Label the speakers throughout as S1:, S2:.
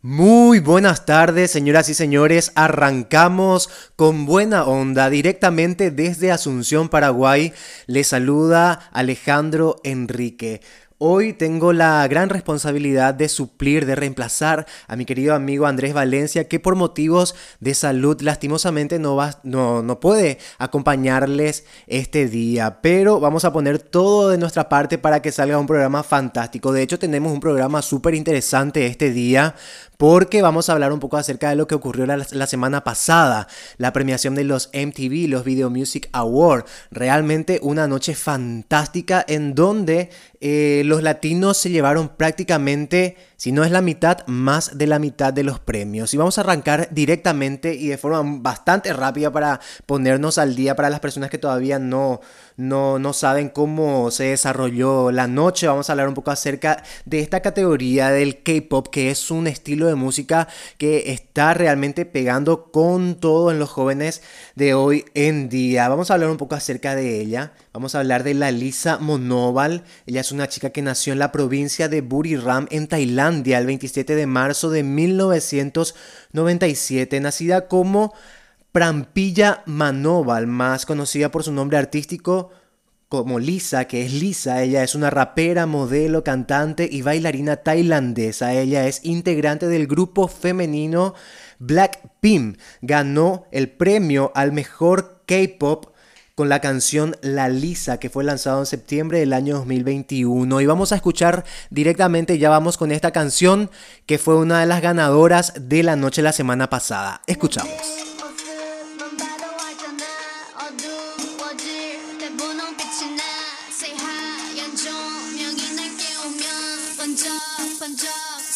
S1: Muy buenas tardes, señoras y señores. Arrancamos con buena onda directamente desde Asunción, Paraguay. Les saluda Alejandro Enrique. Hoy tengo la gran responsabilidad de suplir, de reemplazar a mi querido amigo Andrés Valencia, que por motivos de salud lastimosamente no, va, no, no puede acompañarles este día. Pero vamos a poner todo de nuestra parte para que salga un programa fantástico. De hecho, tenemos un programa súper interesante este día porque vamos a hablar un poco acerca de lo que ocurrió la, semana pasada, la premiación de los MTV, los Video Music Awards. Realmente una noche fantástica en donde eh, los latinos se llevaron prácticamente, si no es la mitad, más de la mitad de los premios. Y vamos a arrancar directamente y de forma bastante rápida para ponernos al día para las personas que todavía no, no, no saben cómo se desarrolló la noche. Vamos a hablar un poco acerca de esta categoría del K-Pop, que es un estilo de música que está realmente pegando con todo en los jóvenes de hoy en día. Vamos a hablar un poco acerca de ella. Vamos a hablar de la Lisa Monoval. Ella es una chica que nació en la provincia de Buriram, en Tailandia, el 27 de marzo de 1997. Nacida como Prampilla Manoval, más conocida por su nombre artístico como Lisa, que es Lisa. Ella es una rapera, modelo, cantante y bailarina tailandesa. Ella es integrante del grupo femenino Blackpink. Ganó el premio al mejor K-pop con la canción La Lisa que fue lanzado en septiembre del año 2021 y vamos a escuchar directamente ya vamos con esta canción que fue una de las ganadoras de la noche la semana pasada. Escuchamos.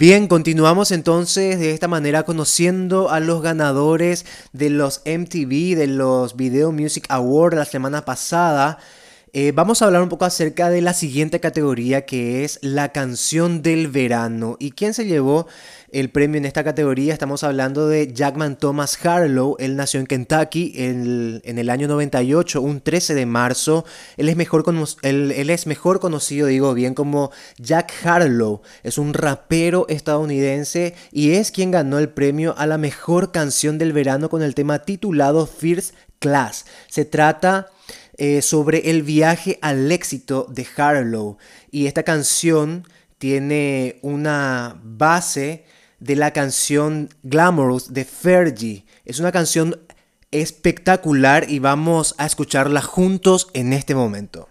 S1: Bien, continuamos entonces de esta manera conociendo a los ganadores de los MTV, de los Video Music Awards la semana pasada. Eh, vamos a hablar un poco acerca de la siguiente categoría que es la canción del verano. ¿Y quién se llevó el premio en esta categoría? Estamos hablando de Jackman Thomas Harlow. Él nació en Kentucky en el, año 98, un 13 de marzo. Él es, mejor él, él es mejor conocido, digo bien, como Jack Harlow. Es un rapero estadounidense y es quien ganó el premio a la mejor canción del verano con el tema titulado First Class. Se trata eh, sobre el viaje al éxito de Harlow. Y esta canción tiene una base de la canción Glamorous de Fergie. Es una canción espectacular y vamos a escucharla juntos en este momento.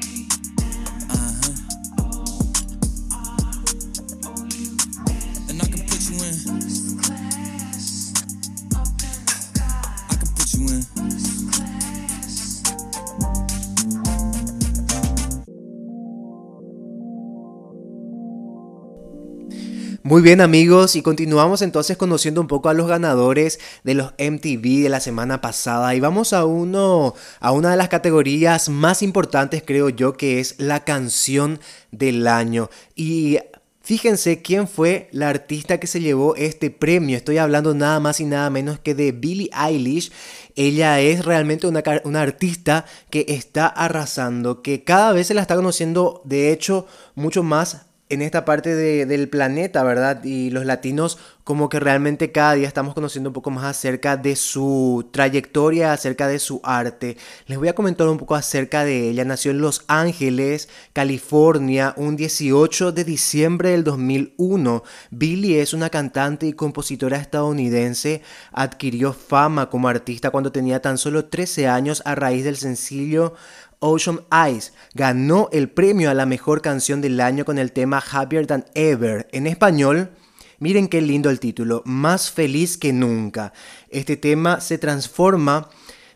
S1: Muy bien amigos y continuamos entonces conociendo un poco a los ganadores de los MTV de la semana pasada y vamos a uno a una de las categorías más importantes creo yo que es la canción del año y Fíjense quién fue la artista que se llevó este premio. Estoy hablando nada más y nada menos que de Billie Eilish. Ella es realmente una, una, artista que está arrasando, que cada vez se la está conociendo, de hecho, mucho más en esta parte del planeta, ¿verdad? Y los latinos como que realmente cada día estamos conociendo un poco más acerca de su trayectoria, acerca de su arte. Les voy a comentar un poco acerca de ella. Nació en Los Ángeles, California, un 18 de diciembre del 2001. Billie es una cantante y compositora estadounidense. Adquirió fama como artista cuando tenía tan solo 13 años a raíz del sencillo Ocean Eyes ganó el premio a la mejor canción del año con el tema Happier Than Ever. En español, miren qué lindo el título, Más feliz que nunca. Este tema se transforma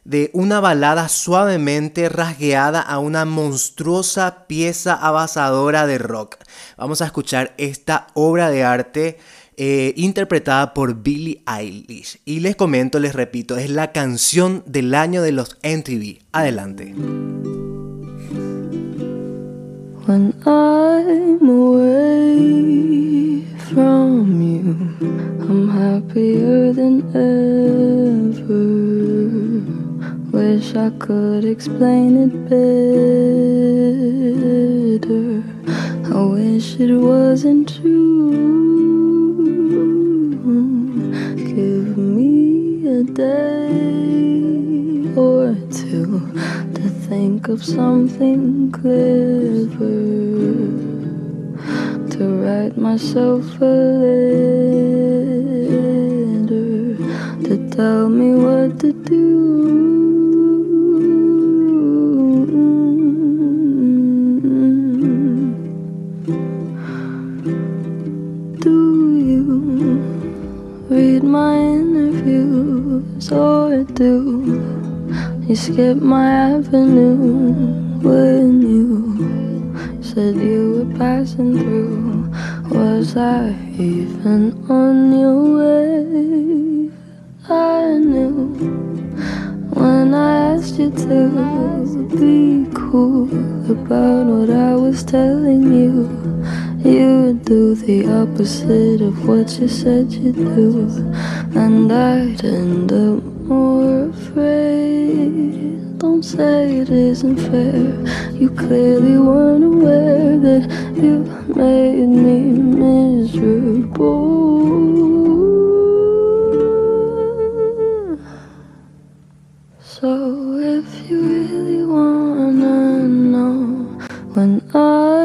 S1: de una balada suavemente rasgueada a una monstruosa pieza avasadora de rock. Vamos a escuchar esta obra de arte eh, interpretada por Billie Eilish. Y les comento, les repito, es la canción del año de los MTV. Adelante.
S2: When I'm away from you. I'm happier than ever. Wish I could explain it better. I wish it wasn't true. Give me a day or two to think of something clever to write myself a letter to tell me what to do. Read my interviews or do you skip my avenue when you said you were passing through? Was I even on your way? I knew when I asked you to be cool about what I was telling you. You do the opposite of what you said you'd do, and I'd end up more afraid. Don't say it isn't fair. You clearly weren't aware that you made me miserable. So if you really wanna know when I'm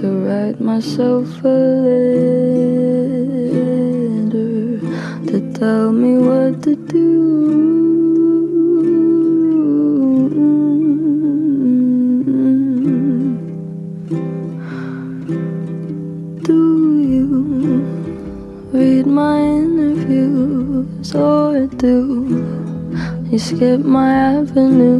S2: to write myself a letter to tell me what to do. Do you read my interviews or do you skip my avenue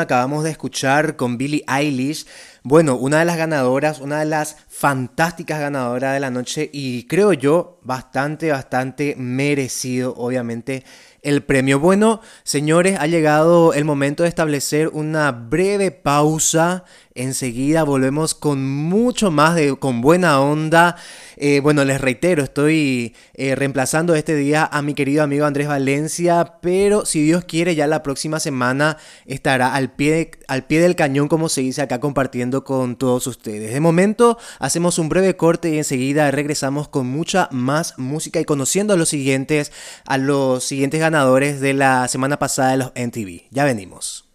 S1: Acabamos de escuchar con Billie Eilish. Bueno, una de las ganadoras, una de las fantásticas ganadoras de la noche y creo yo bastante, bastante merecido, obviamente, el premio. Bueno, señores, ha llegado el momento de establecer una breve pausa. Enseguida volvemos con mucho más de, con buena onda. Eh, bueno, les reitero, estoy eh, reemplazando este día a mi querido amigo Andrés Valencia, pero si Dios quiere, ya la próxima semana estará al pie, al pie del cañón, como se dice acá, compartiendo con todos ustedes. De momento, hacemos un breve corte y enseguida regresamos con mucha más música y conociendo a los siguientes, a los siguientes ganadores de la semana pasada de los NTV. Ya venimos.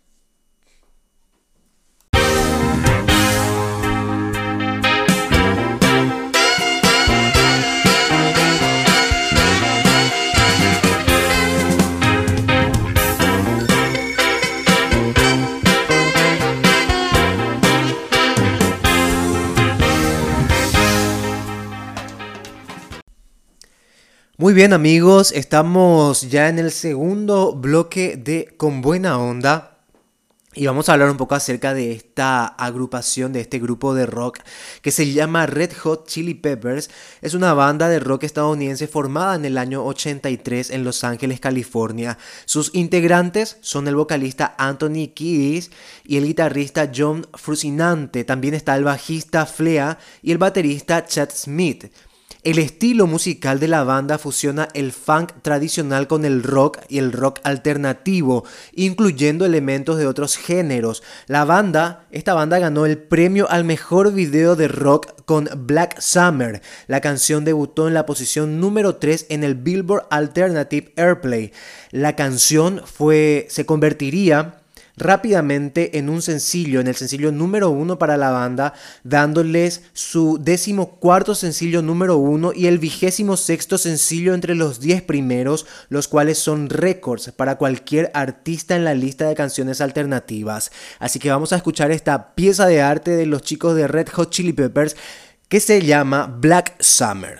S1: Muy bien amigos, estamos ya en el segundo bloque de Con Buena Onda. Y vamos a hablar un poco acerca de esta agrupación, de este grupo de rock que se llama Red Hot Chili Peppers. Es una banda de rock estadounidense formada en el año 83 en Los Ángeles, California. Sus integrantes son el vocalista Anthony Kiedis y el guitarrista John Frusinante. También está el bajista Flea y el baterista Chad Smith. El estilo musical de la banda fusiona el funk tradicional con el rock y el rock alternativo, incluyendo elementos de otros géneros. La banda, esta banda ganó el premio al mejor video de rock con Black Summer. La canción debutó en la posición número 3 en el Billboard Alternative Airplay. La canción fue se convertiría rápidamente en un sencillo, en el sencillo número uno para la banda, dándoles su décimo cuarto sencillo número uno y el vigésimo sexto sencillo entre los diez primeros, los cuales son récords para cualquier artista en la lista de canciones alternativas. Así que vamos a escuchar esta pieza de arte de los chicos de Red Hot Chili Peppers que se llama Black Summer.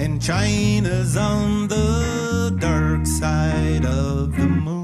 S3: and China's on the dark side of the moon.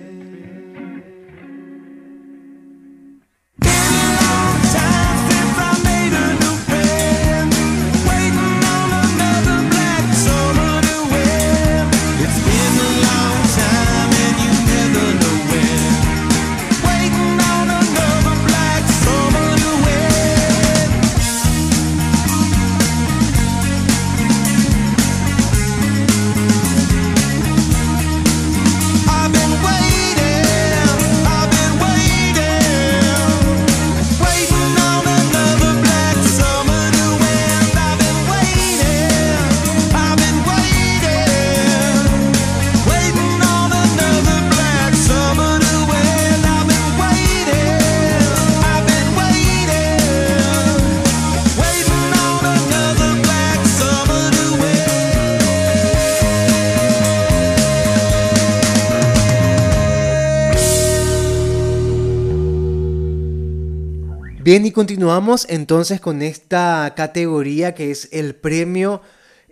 S1: Y continuamos entonces con esta categoría que es el premio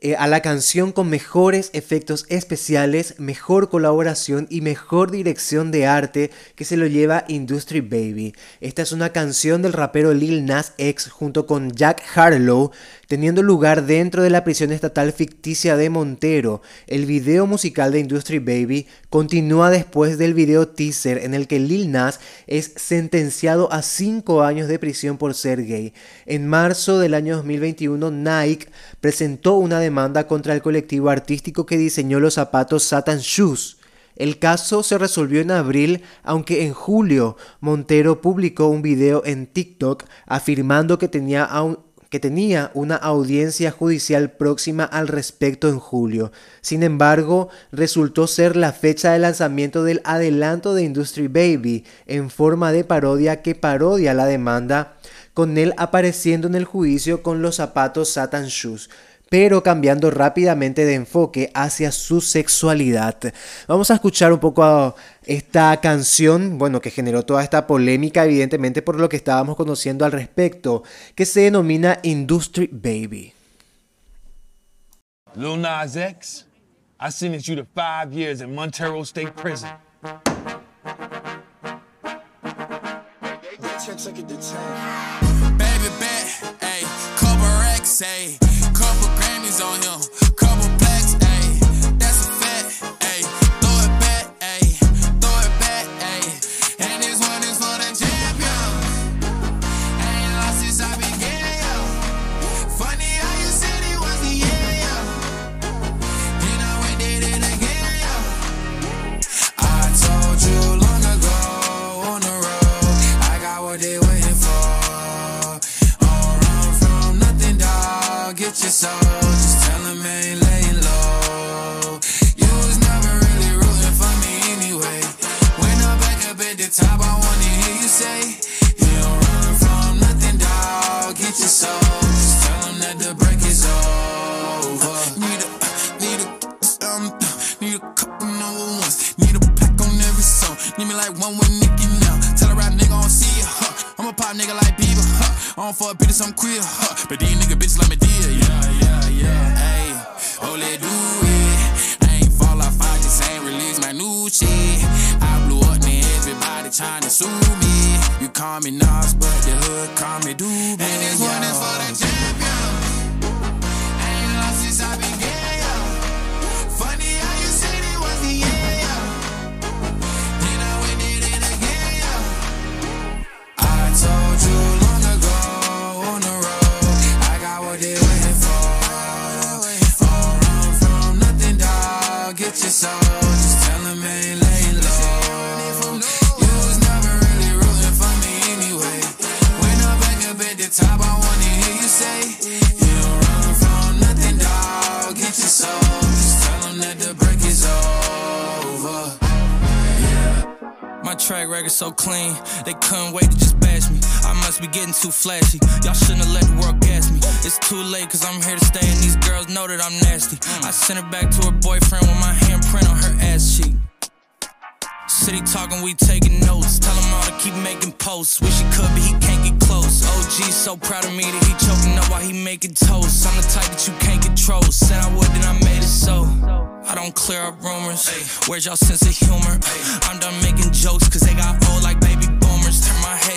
S1: eh, a la canción con mejores efectos especiales, mejor colaboración y mejor dirección de arte que se lo lleva Industry Baby. Esta es una canción del rapero Lil Nas X junto con Jack Harlow teniendo lugar dentro de la prisión estatal ficticia de Montero. El video musical de Industry Baby continúa después del video teaser en el que Lil Nas es sentenciado a 5 años de prisión por ser gay. En marzo del año 2021, Nike presentó una demanda contra el colectivo artístico que diseñó los zapatos Satan Shoes. El caso se resolvió en abril, aunque en julio Montero publicó un video en TikTok afirmando que tenía que tenía una audiencia judicial próxima al respecto en julio. Sin embargo, resultó ser la fecha de lanzamiento del adelanto de Industry Baby en forma de parodia que parodia la demanda, con él apareciendo en el juicio con los zapatos Satan Shoes pero cambiando rápidamente de enfoque hacia su sexualidad. Vamos a escuchar un poco a esta canción, bueno, que generó toda esta polémica, evidentemente por lo que estábamos conociendo al respecto, que se denomina Industry Baby.
S4: Lil Nas X, I sentenced you to five years in Montero State Prison.
S5: Baby bet, racks, ayy, couple Grammys on him, clean, they couldn't wait to just bash me. I must be getting too flashy. Y'all shouldn't have let the world gas me. It's too late, cause I'm here to stay, and these girls know that I'm nasty. I sent her back to her boyfriend with my handprint on her ass cheek. City talking, we taking notes. Tell him all to keep making posts. Wish he could, but he can't get close. OG so proud of me that he choking up while he making toast. I'm the type that you can't control. Said I would, then I made it so. I don't clear up rumors. Where's y'all sense of humor? I'm done making jokes, cause they got old like baby.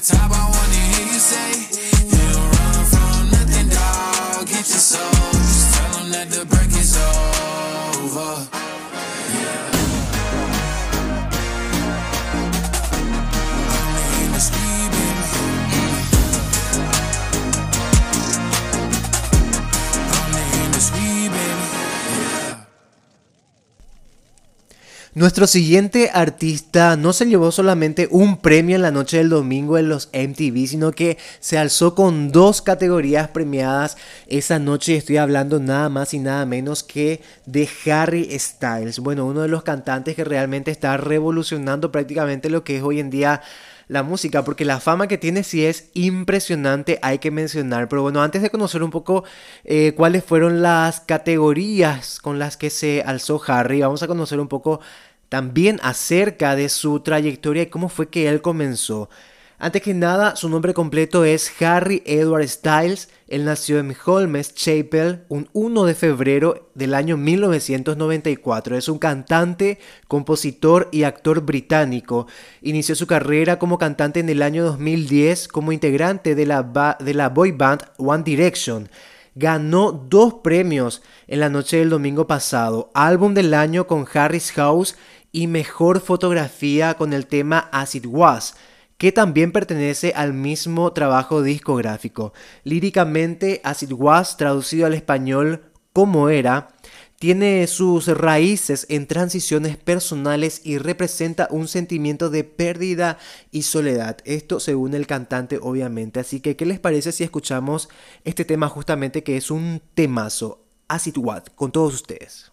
S5: top, I wanna hear you say,
S1: Nuestro siguiente artista no se llevó solamente un premio en la noche del domingo en los MTV, sino que se alzó con dos categorías premiadas esa noche. Estoy hablando nada más y nada menos que de Harry Styles. Bueno, uno de los cantantes que realmente está revolucionando prácticamente lo que es hoy en día la música, porque la fama que tiene sí es impresionante, hay que mencionar. Pero bueno, antes de conocer un poco eh, cuáles fueron las categorías con las que se alzó Harry, vamos a conocer un poco también acerca de su trayectoria y cómo fue que él comenzó. Antes que nada, su nombre completo es Harry Edward Styles. Él nació en Holmes Chapel un 1 de febrero del año 1994. Es un cantante, compositor y actor británico. Inició su carrera como cantante en el año 2010 como integrante de la, de la boy band One Direction. Ganó dos premios en la noche del domingo pasado. Álbum del año con Harris House y mejor fotografía con el tema As It Was que también pertenece al mismo trabajo discográfico. Líricamente, As It Was, traducido al español como era, tiene sus raíces en transiciones personales y representa un sentimiento de pérdida y soledad. Esto según el cantante, obviamente. Así que, ¿qué les parece si escuchamos este tema justamente que es un temazo? As It Was, con todos ustedes.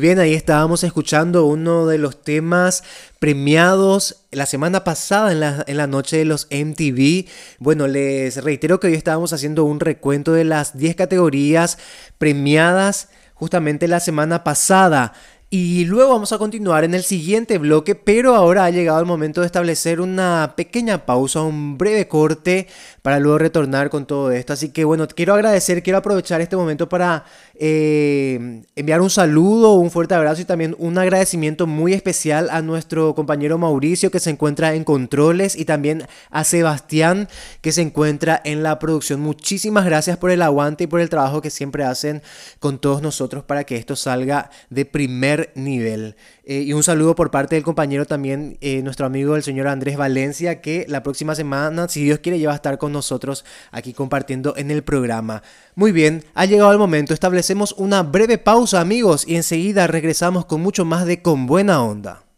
S1: Bien, ahí estábamos escuchando uno de los temas premiados la semana pasada en la, en la noche de los MTV. Bueno, les reitero que hoy estábamos haciendo un recuento de las 10 categorías premiadas justamente la semana pasada. Y luego vamos a continuar en el siguiente bloque, pero ahora ha llegado el momento de establecer una pequeña pausa, un breve corte para luego retornar con todo esto. Así que bueno, quiero agradecer, quiero aprovechar este momento para eh, enviar un saludo, un fuerte abrazo y también un agradecimiento muy especial a nuestro compañero Mauricio que se encuentra en controles y también a Sebastián que se encuentra en la producción. Muchísimas gracias por el aguante y por el trabajo que siempre hacen con todos nosotros para que esto salga de primer nivel. Eh, y un saludo por parte del compañero también, eh, nuestro amigo el señor Andrés Valencia, que la próxima semana, si Dios quiere, ya va a estar con nosotros aquí compartiendo en el programa. Muy bien, ha llegado el momento, establecemos una breve pausa amigos y enseguida regresamos con mucho más de Con Buena Onda.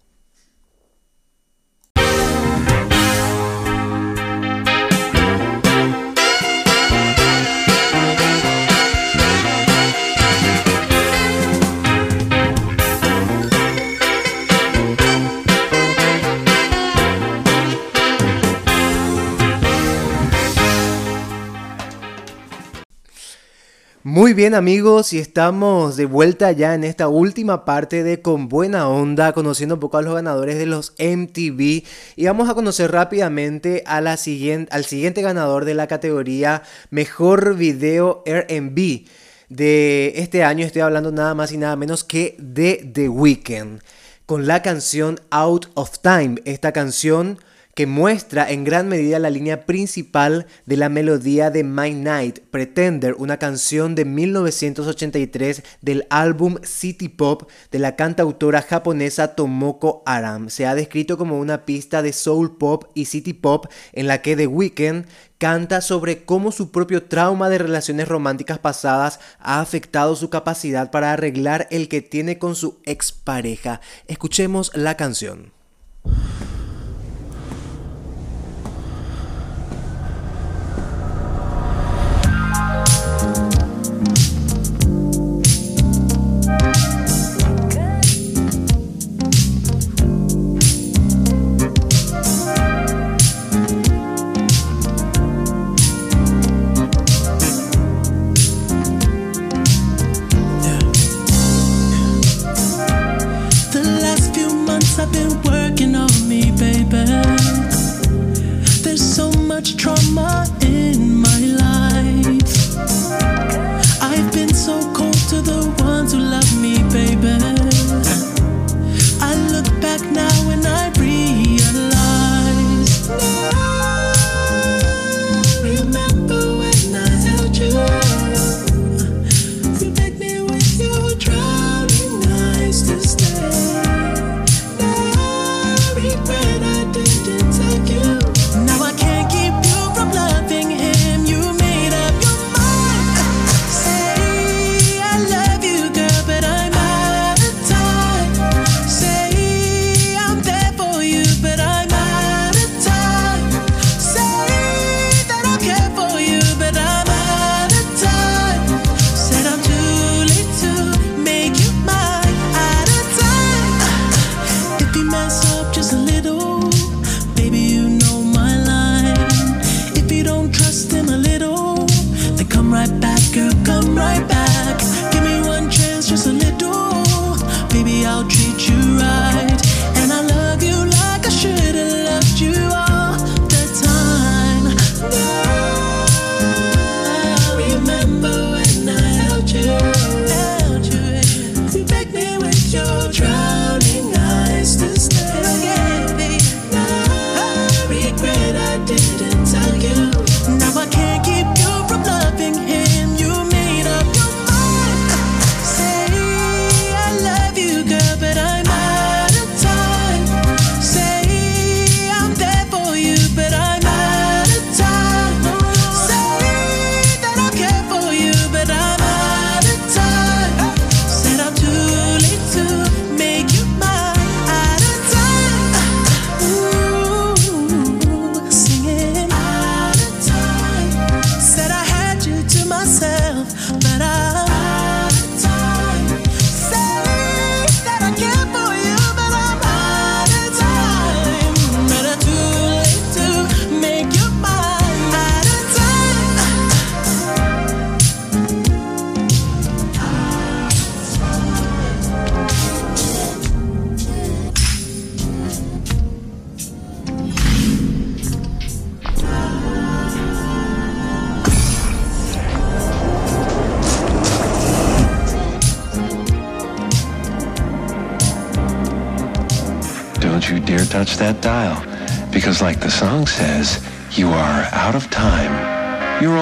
S1: Muy bien amigos y estamos de vuelta ya en esta última parte de Con Buena Onda, conociendo un poco a los ganadores de los MTV y vamos a conocer rápidamente a la siguiente, al siguiente ganador de la categoría Mejor Video R&B de este año, estoy hablando nada más y nada menos que de The Weeknd, con la canción Out of Time, esta canción que muestra en gran medida la línea principal de la melodía de My Night, Pretender, una canción de 1983 del álbum City Pop de la cantautora japonesa Tomoko Aram. Se ha descrito como una pista de soul pop y city pop en la que The Weeknd canta sobre cómo su propio trauma de relaciones románticas pasadas ha afectado su capacidad para arreglar el que tiene con su expareja. Escuchemos la canción.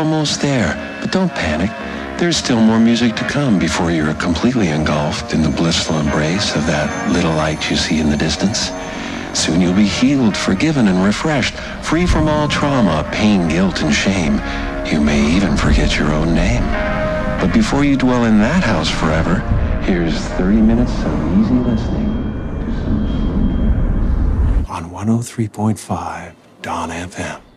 S6: Almost there, but don't panic. There's still more music to come before you're completely engulfed in the blissful embrace of that little light you see in the distance. Soon you'll be healed, forgiven, and refreshed, free from all trauma, pain, guilt, and shame. You may even forget your own name. But before you dwell in that house forever, here's 30 minutes of easy listening on 103.5 Dawn FM.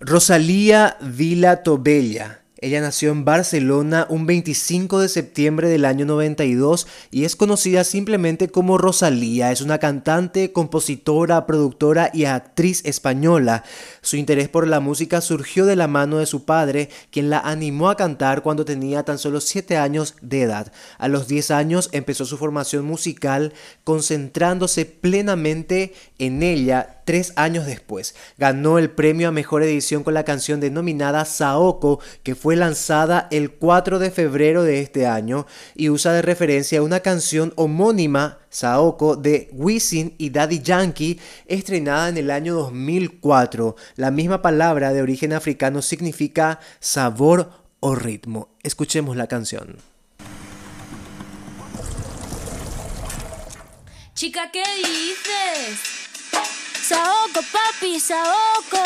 S1: Rosalía Vila Tobella. Ella nació en Barcelona un 25 de septiembre del año 92 y es conocida simplemente como Rosalía. Es una cantante, compositora, productora y actriz española. Su interés por la música surgió de la mano de su padre, quien la animó a cantar cuando tenía tan solo 7 años de edad. A los 10 años empezó su formación musical, concentrándose plenamente en ella tres años después. Ganó el premio a mejor edición con la canción denominada Saoko, que fue lanzada el 4 de febrero de este año y usa de referencia una canción homónima, Saoko, de Wisin y Daddy Yankee, estrenada en el año 2004. La misma palabra de origen africano significa sabor o ritmo. Escuchemos la canción.
S7: Chica, ¿qué dices? Saoko, papi, Saoko.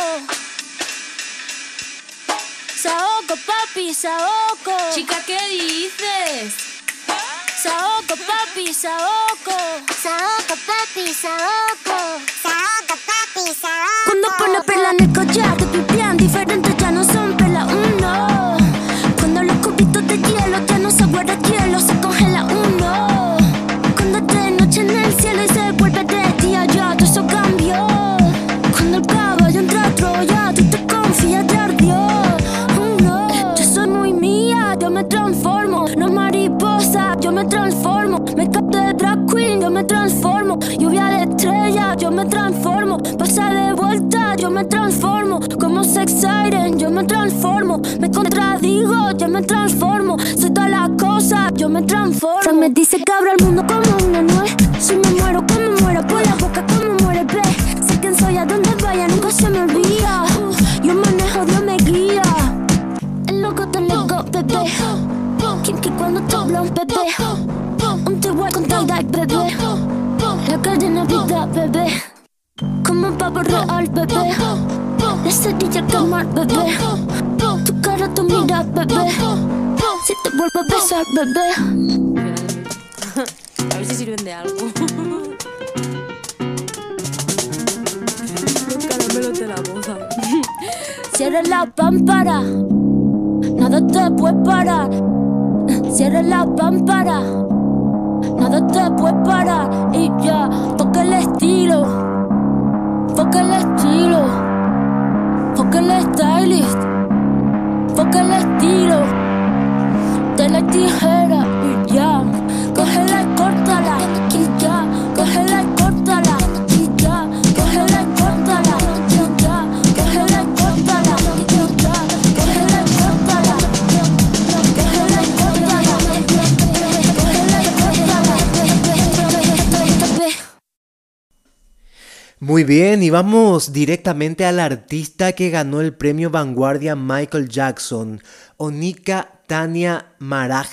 S7: Saoko, papi, Saoko. Chica, ¿qué dices? Saoko, papi, Saoko.
S8: Saoko, papi, Saoko. Saoko, papi, Saoko.
S7: Cuando pone perla en el collar, te pipián diferentes, ya no son perla uno. Cuando los cubitos de hielo ya no se guarda hielo, transformo. Me de drag queen, yo me transformo. Lluvia de estrella, yo me transformo. Pasa de vuelta, yo me transformo. Como sex siren, yo me transformo. Me contradigo, yo me transformo. Soy todas las cosas, yo me transformo. Fran me dice que abro el mundo como una nuez. Si me muero, como muero, por la boca, como muere, ve. Sé quién soy, a donde vaya, nunca se me olvida. Uh, yo manejo, Dios me guía. El loco te lego, bebé. Kim que cuando te hablan, bebé. Tie-dye, bebé. La cadena vida, bebé. Como un pavo real, bebé. La cerilla quemar, bebé. Tu cara, tu mira, bebé. Si te vuelvo a besar, bebé.
S9: A ver si sirven de algo. Los caramelos de la boda.
S7: Cierra la pámpara. Nada te puede parar. Cierra la pámpara. Te puede parar. Y ya, toca el estilo. Foca el estilo. Foca el stylist. Foca el estilo. De la tijera. Y ya, cógela córtala. Y ya, cógela
S1: Muy bien, y vamos directamente al artista que ganó el premio Vanguardia Michael Jackson, Onika Tania Maraj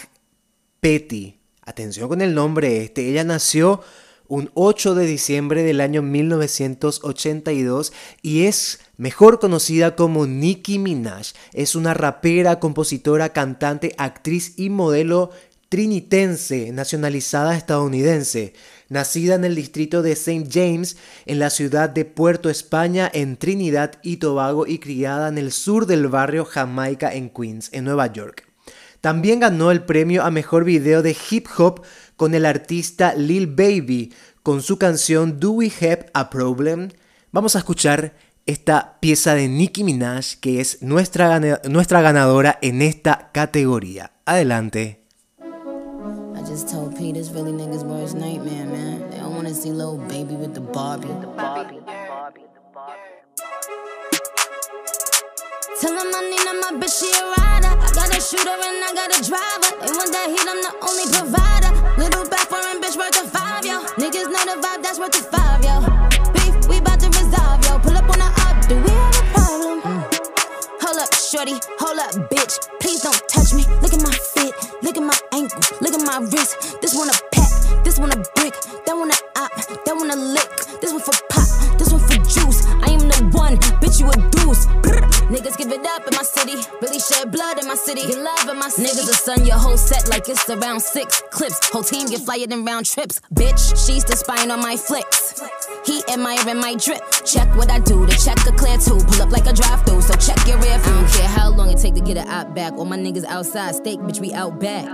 S1: Petty. Atención con el nombre este, ella nació un 8 de diciembre del año 1982 y es mejor conocida como Nicki Minaj. Es una rapera, compositora, cantante, actriz y modelo trinitense, nacionalizada estadounidense. Nacida en el distrito de St. James, en la ciudad de Puerto España, en Trinidad y Tobago, y criada en el sur del barrio Jamaica en Queens, en Nueva York. También ganó el premio a mejor video de hip hop con el artista Lil Baby, con su canción Do We Have a Problem. Vamos a escuchar esta pieza de Nicki Minaj, que es nuestra, nuestra ganadora en esta categoría. Adelante.
S10: just told P this really niggas worst nightmare, man. They don't wanna see little baby with the Barbie. The Barbie. The Barbie. The Barbie. Tell them I need my bitch, she a rider. I got a shooter and I got a driver. They want that heat, I'm the only provider. Little back foreign bitch worth a five, yo. Niggas know the vibe, that's worth a five, yo. Beef, we bout to resolve, yo. Pull up on the up, do we have a problem? Hold up, shorty, hold up, bitch. Please don't touch me. Look at my fit, look at my ankle, look my wrist. This one a pack, this one a brick, that one a op, that one a lick. This one for pop, this one for juice. I am the one, bitch, you a deuce. Brr. Niggas give it up in my city, really shed blood in my city. Get love in my city. Niggas a son your whole set like it's around six clips. Whole team get flyer than round trips. Bitch, she's the spine on my flicks. He in my drip. Check what I do, the check a clear two. Pull up like a drive through, so check your rear view. I don't care how long it take to get an op back. All my niggas outside, steak, bitch, we out back.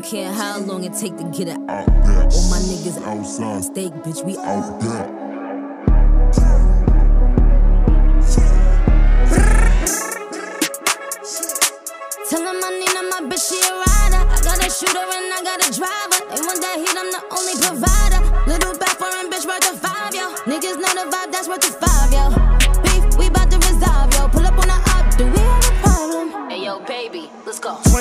S10: Don't care how long it take to get it out. All my niggas outside, steak, bitch, we out back. Tell him I need my bitch, she a rider. I got a shooter and I got a driver. They want that heat, I'm the only provider. Little back foreign bitch worth a five, yo. Niggas know the vibe, that's worth a five,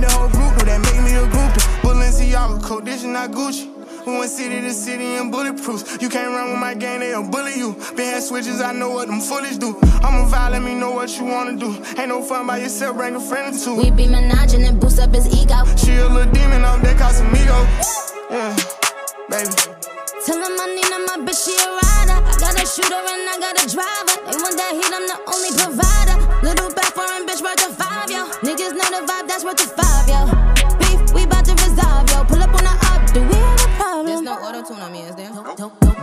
S11: the whole group, do that make me a groupie. Balenciaga, is not Gucci. We went city to city and bulletproofs. You can't run with my gang, they'll bully you. Been had switches, I know what them foolish do. I'm a vibe, let me know what you wanna do. Ain't no fun by yourself, bring a friend or two.
S10: We be menaging and boost up his ego.
S11: She a little demon off that Casamigo. Yeah, baby.
S10: Tell him I need my bitch, she a rider. I got a shooter and I got a driver. They want that heat, I'm the only provider. Little back foreign bitch worth the five,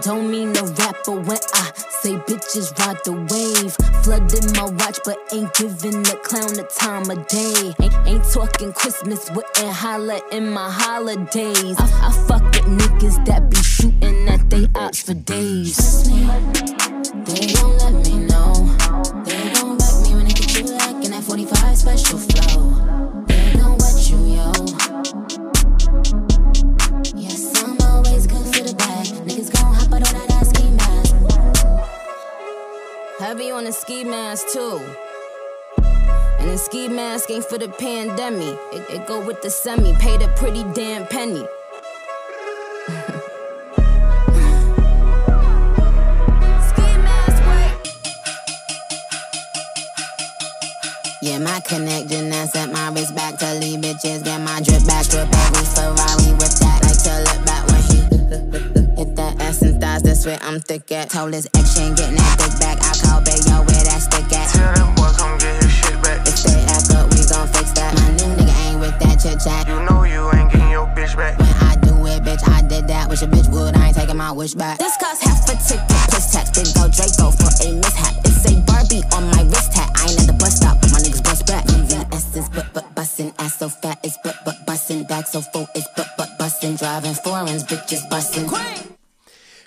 S10: Don't, don't, don't, don't mean no rapper when I say bitches ride the wave. Flooding my watch, but ain't giving the clown the time of day. Ain't, ain't talking Christmas, wouldn't holla in my holidays. I, I fuck with niggas that be shooting at they ops for days. They gon' let me know. They gon' wreck me when they get you lacking that 45 special Heavy on the ski mask too. And the ski mask ain't for the pandemic. It, it go with the semi. Paid a pretty damn penny. Ski mask with Yeah, my connection that's at my wrist back to leave bitches. Get my drip back, drip every Ferrari with That's where I'm thick at. Told his ex she ain't getting that dick back. I call Bayo where that stick at.
S11: Tell that boy come get his shit back.
S10: If they act up, we gon' fix that. My new nigga ain't with that chit chat.
S11: You know you ain't getting your bitch back.
S10: When I do it, bitch, I did that. Wish a bitch would, I ain't taking my wish back. This cost half a ticket, plus tax. Big go Draco for a mishap. It's a Barbie on my wrist hat. I ain't at the bus stop, but my niggas bust back. Moving essence, but but bustin'. Ass so fat, it's but but bustin'. Back so full, it's but but bustin'. Driving foreigns, bitches bustin'.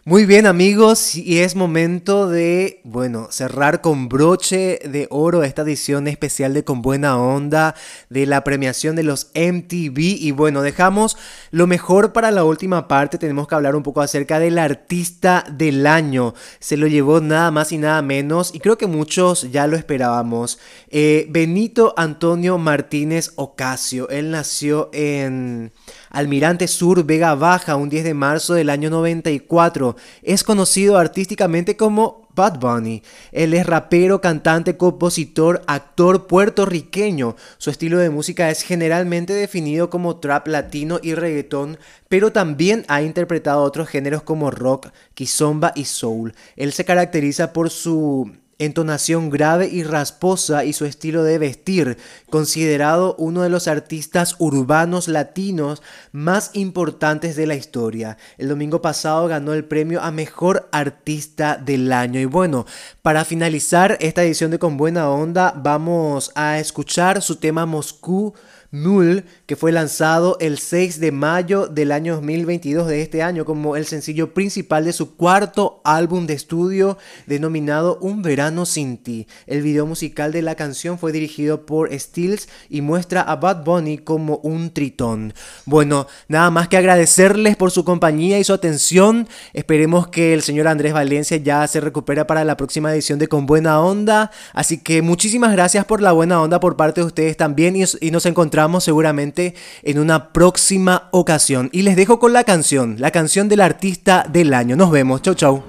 S1: Muy bien amigos, y es momento de, bueno, cerrar con broche de oro esta edición especial de Con Buena Onda de la premiación de los MTV. Y bueno, dejamos lo mejor para la última parte, tenemos que hablar un poco acerca del artista del año. Se lo llevó nada más y nada menos, y creo que muchos ya lo esperábamos. Eh, Benito Antonio Martínez Ocasio, él nació en... Almirante Sur, Vega Baja, un 10 de marzo del año 94. Es conocido artísticamente como Bad Bunny. Él es rapero, cantante, compositor, actor puertorriqueño. Su estilo de música es generalmente definido como trap latino y reggaetón, pero también ha interpretado otros géneros como rock, kizomba y soul. Él se caracteriza por su entonación grave y rasposa y su estilo de vestir, considerado uno de los artistas urbanos latinos más importantes de la historia. El domingo pasado ganó el premio a Mejor Artista del Año. Y bueno, para finalizar esta edición de Con Buena Onda, vamos a escuchar su tema Moscú. Mule, que fue lanzado el 6 de mayo del año 2022 de este año como el sencillo principal de su cuarto álbum de estudio denominado Un verano verano sin ti. El video musical de la canción fue dirigido por Stills y muestra a Bad Bunny como un tritón. Bueno, nada más que agradecerles por su compañía y su atención. Esperemos que el señor Andrés Valencia ya se recupera para la próxima edición de Con Buena Onda. Así que muchísimas gracias por la buena onda por parte de ustedes también y, y nos encontramos seguramente en una próxima ocasión. Y les dejo con la canción, la canción del artista del año. Nos vemos. Chau, chau.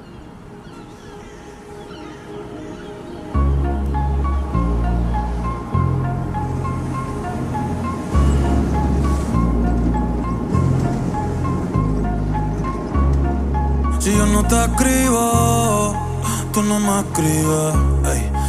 S12: Si yo no te escribo, tú no me escribes.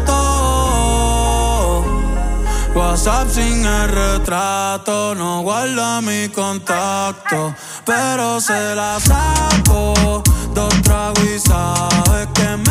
S12: WhatsApp sin el retrato, no guarda mi contacto, pero se la saco. Dos tragos y sabes que me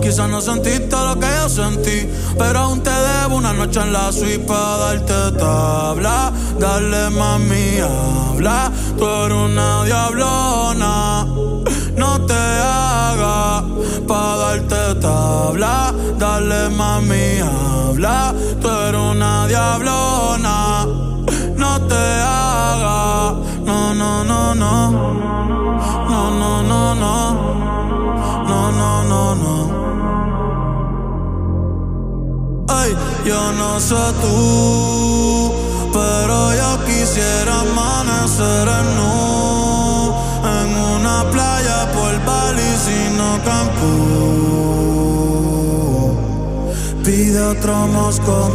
S12: Quizás no sentiste lo que yo sentí, pero aún te debo una noche en la suite para darte tabla. Dale mami, habla, tú eres una diablona. No te hagas para darte tabla. Dale mami, habla, tú eres una diablona. No te hagas, yo no sé tú, pero yo quisiera amanecer en nu en una playa por Bali, sino Cancún. Pide otro Moscow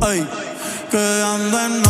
S12: Ay, que ando